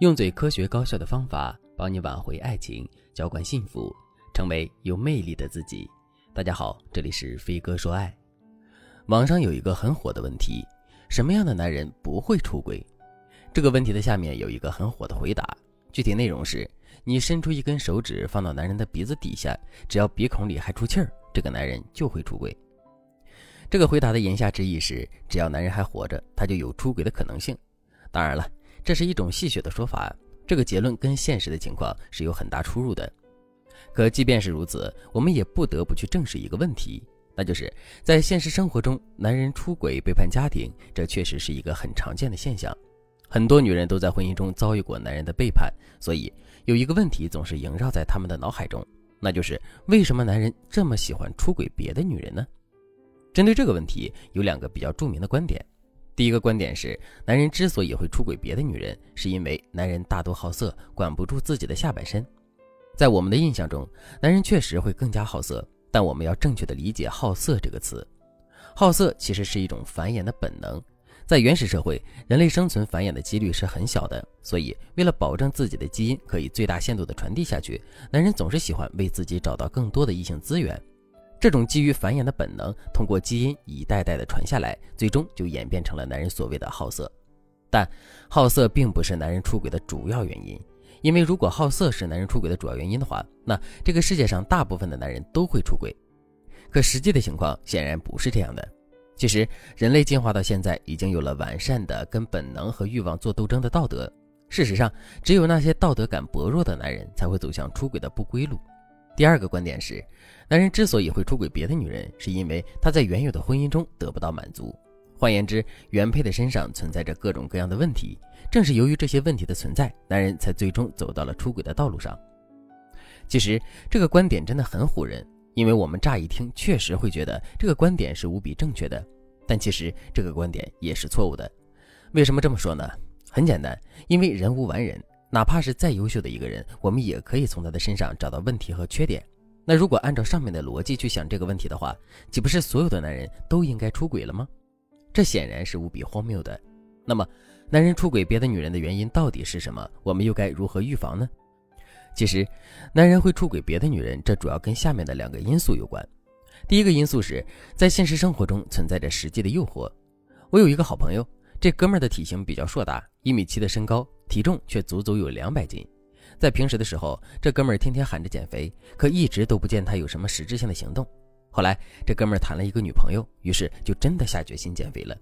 用最科学高效的方法帮你挽回爱情，浇灌幸福，成为有魅力的自己。大家好，这里是飞哥说爱。网上有一个很火的问题：什么样的男人不会出轨？这个问题的下面有一个很火的回答，具体内容是：你伸出一根手指放到男人的鼻子底下，只要鼻孔里还出气儿，这个男人就会出轨。这个回答的言下之意是，只要男人还活着，他就有出轨的可能性。当然了。这是一种戏谑的说法，这个结论跟现实的情况是有很大出入的。可即便是如此，我们也不得不去正视一个问题，那就是在现实生活中，男人出轨背叛家庭，这确实是一个很常见的现象。很多女人都在婚姻中遭遇过男人的背叛，所以有一个问题总是萦绕在他们的脑海中，那就是为什么男人这么喜欢出轨别的女人呢？针对这个问题，有两个比较著名的观点。第一个观点是，男人之所以会出轨别的女人，是因为男人大多好色，管不住自己的下半身。在我们的印象中，男人确实会更加好色，但我们要正确的理解“好色”这个词。好色其实是一种繁衍的本能，在原始社会，人类生存繁衍的几率是很小的，所以为了保证自己的基因可以最大限度的传递下去，男人总是喜欢为自己找到更多的异性资源。这种基于繁衍的本能，通过基因一代代的传下来，最终就演变成了男人所谓的好色。但好色并不是男人出轨的主要原因，因为如果好色是男人出轨的主要原因的话，那这个世界上大部分的男人都会出轨。可实际的情况显然不是这样的。其实人类进化到现在，已经有了完善的跟本能和欲望做斗争的道德。事实上，只有那些道德感薄弱的男人才会走向出轨的不归路。第二个观点是，男人之所以会出轨别的女人，是因为他在原有的婚姻中得不到满足。换言之，原配的身上存在着各种各样的问题，正是由于这些问题的存在，男人才最终走到了出轨的道路上。其实这个观点真的很唬人，因为我们乍一听确实会觉得这个观点是无比正确的，但其实这个观点也是错误的。为什么这么说呢？很简单，因为人无完人。哪怕是再优秀的一个人，我们也可以从他的身上找到问题和缺点。那如果按照上面的逻辑去想这个问题的话，岂不是所有的男人都应该出轨了吗？这显然是无比荒谬的。那么，男人出轨别的女人的原因到底是什么？我们又该如何预防呢？其实，男人会出轨别的女人，这主要跟下面的两个因素有关。第一个因素是在现实生活中存在着实际的诱惑。我有一个好朋友，这哥们儿的体型比较硕大，一米七的身高。体重却足足有两百斤，在平时的时候，这哥们儿天天喊着减肥，可一直都不见他有什么实质性的行动。后来，这哥们儿谈了一个女朋友，于是就真的下决心减肥了。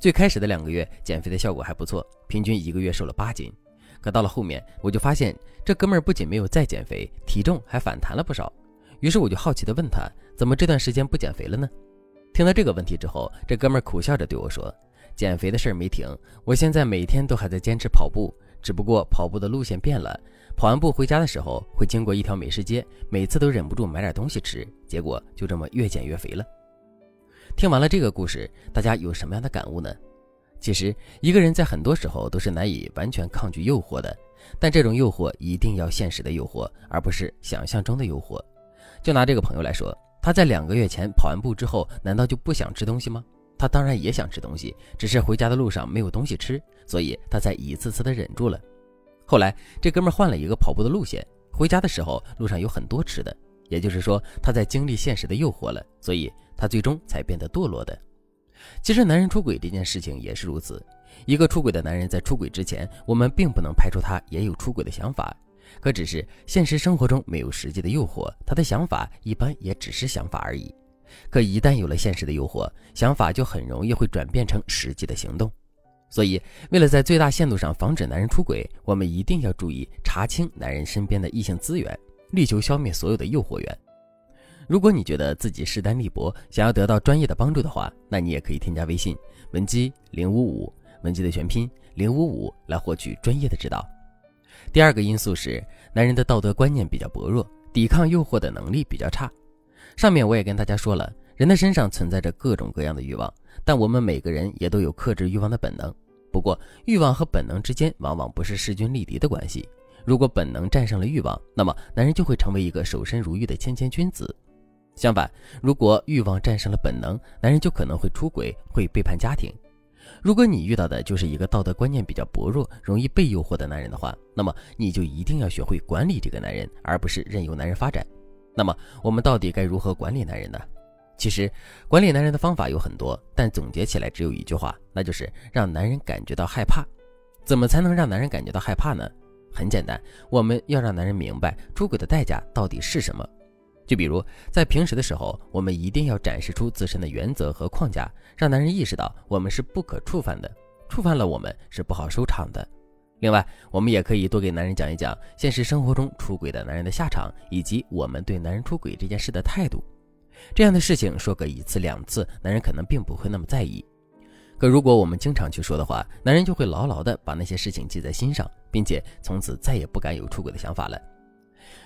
最开始的两个月，减肥的效果还不错，平均一个月瘦了八斤。可到了后面，我就发现这哥们儿不仅没有再减肥，体重还反弹了不少。于是我就好奇地问他，怎么这段时间不减肥了呢？听到这个问题之后，这哥们儿苦笑着对我说：“减肥的事儿没停，我现在每天都还在坚持跑步。”只不过跑步的路线变了，跑完步回家的时候会经过一条美食街，每次都忍不住买点东西吃，结果就这么越减越肥了。听完了这个故事，大家有什么样的感悟呢？其实一个人在很多时候都是难以完全抗拒诱惑的，但这种诱惑一定要现实的诱惑，而不是想象中的诱惑。就拿这个朋友来说，他在两个月前跑完步之后，难道就不想吃东西吗？他当然也想吃东西，只是回家的路上没有东西吃，所以他才一次次的忍住了。后来这哥们换了一个跑步的路线，回家的时候路上有很多吃的，也就是说他在经历现实的诱惑了，所以他最终才变得堕落的。其实男人出轨这件事情也是如此，一个出轨的男人在出轨之前，我们并不能排除他也有出轨的想法，可只是现实生活中没有实际的诱惑，他的想法一般也只是想法而已。可一旦有了现实的诱惑，想法就很容易会转变成实际的行动。所以，为了在最大限度上防止男人出轨，我们一定要注意查清男人身边的异性资源，力求消灭所有的诱惑源。如果你觉得自己势单力薄，想要得到专业的帮助的话，那你也可以添加微信文姬零五五，文姬的全拼零五五，来获取专业的指导。第二个因素是，男人的道德观念比较薄弱，抵抗诱惑的能力比较差。上面我也跟大家说了，人的身上存在着各种各样的欲望，但我们每个人也都有克制欲望的本能。不过，欲望和本能之间往往不是势均力敌的关系。如果本能战胜了欲望，那么男人就会成为一个守身如玉的谦谦君子。相反，如果欲望战胜了本能，男人就可能会出轨，会背叛家庭。如果你遇到的就是一个道德观念比较薄弱、容易被诱惑的男人的话，那么你就一定要学会管理这个男人，而不是任由男人发展。那么我们到底该如何管理男人呢？其实，管理男人的方法有很多，但总结起来只有一句话，那就是让男人感觉到害怕。怎么才能让男人感觉到害怕呢？很简单，我们要让男人明白出轨的代价到底是什么。就比如在平时的时候，我们一定要展示出自身的原则和框架，让男人意识到我们是不可触犯的，触犯了我们是不好收场的。另外，我们也可以多给男人讲一讲现实生活中出轨的男人的下场，以及我们对男人出轨这件事的态度。这样的事情说个一次两次，男人可能并不会那么在意。可如果我们经常去说的话，男人就会牢牢的把那些事情记在心上，并且从此再也不敢有出轨的想法了。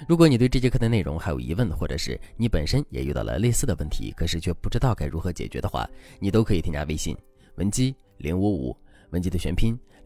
如果你对这节课的内容还有疑问，或者是你本身也遇到了类似的问题，可是却不知道该如何解决的话，你都可以添加微信文姬零五五，文姬的全拼